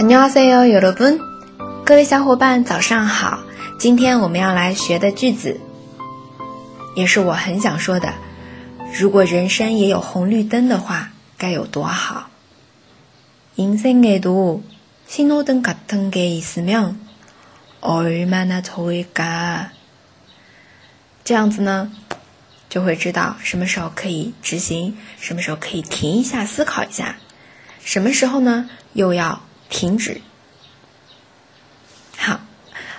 안녕하세요여러 분， 各位小伙伴早上好。今天我们要来学的句子，也是我很想说的。如果人生也有红绿灯的话，该有多好！인생에도신호등같은게있으면얼마나좋을까这样子呢，就会知道什么时候可以直行，什么时候可以停一下思考一下，什么时候呢又要 停止。好，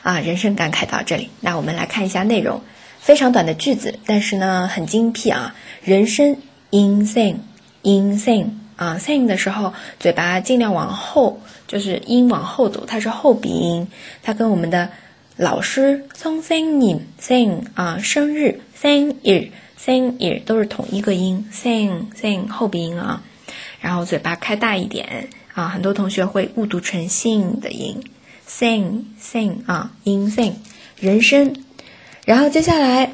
啊，人生感慨到这里，那我们来看一下内容，非常短的句子，但是呢很精辟啊。人生 insane，insane 啊，sing 的时候嘴巴尽量往后，就是音往后走，它是后鼻音，它跟我们的。老师送生日，sing 啊，生日生日生日都是同一个音，sing sing 后鼻音啊，然后嘴巴开大一点啊，很多同学会误读成 sing 的音，sing sing 啊，音 sing 人声。然后接下来，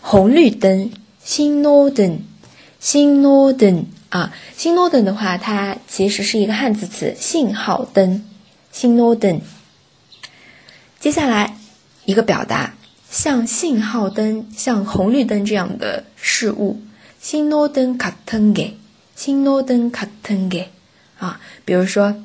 红绿灯 s i g n o d e n s i g n o d e n 啊 s i g n o d e n 的话，它其实是一个汉字词，信号灯 s i g n o d e n 接下来一个表达，像信号灯、像红绿灯这样的事物，信号灯卡腾给，信号灯卡腾给。啊，比如说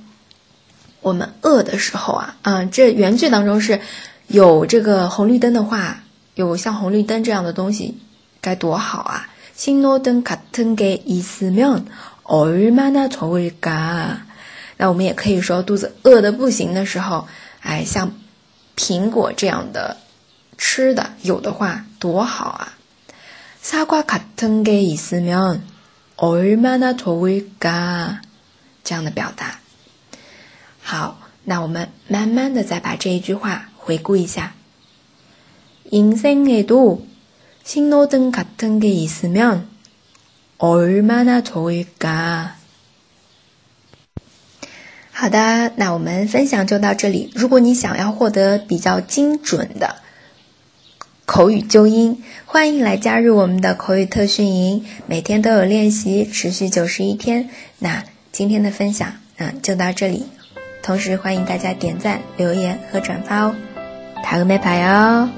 我们饿的时候啊，啊，这原句当中是有这个红绿灯的话，有像红绿灯这样的东西，该多好啊！신호등같은게있으면얼마나좋을 까？ 那我们也可以说肚子饿的不行的时候，哎，像。苹果这样的吃的有的话多好啊！사과같은게있으면얼마나좋을까 这样的表达。好，那我们慢慢的再把这一句话回顾一下。인생에도신호등같은게있으면얼마나좋을까好的，那我们分享就到这里。如果你想要获得比较精准的口语纠音，欢迎来加入我们的口语特训营，每天都有练习，持续九十一天。那 今天的分享，嗯，就到这里。同时欢迎大家点赞、留言和转发哦。塔个麦牌哦。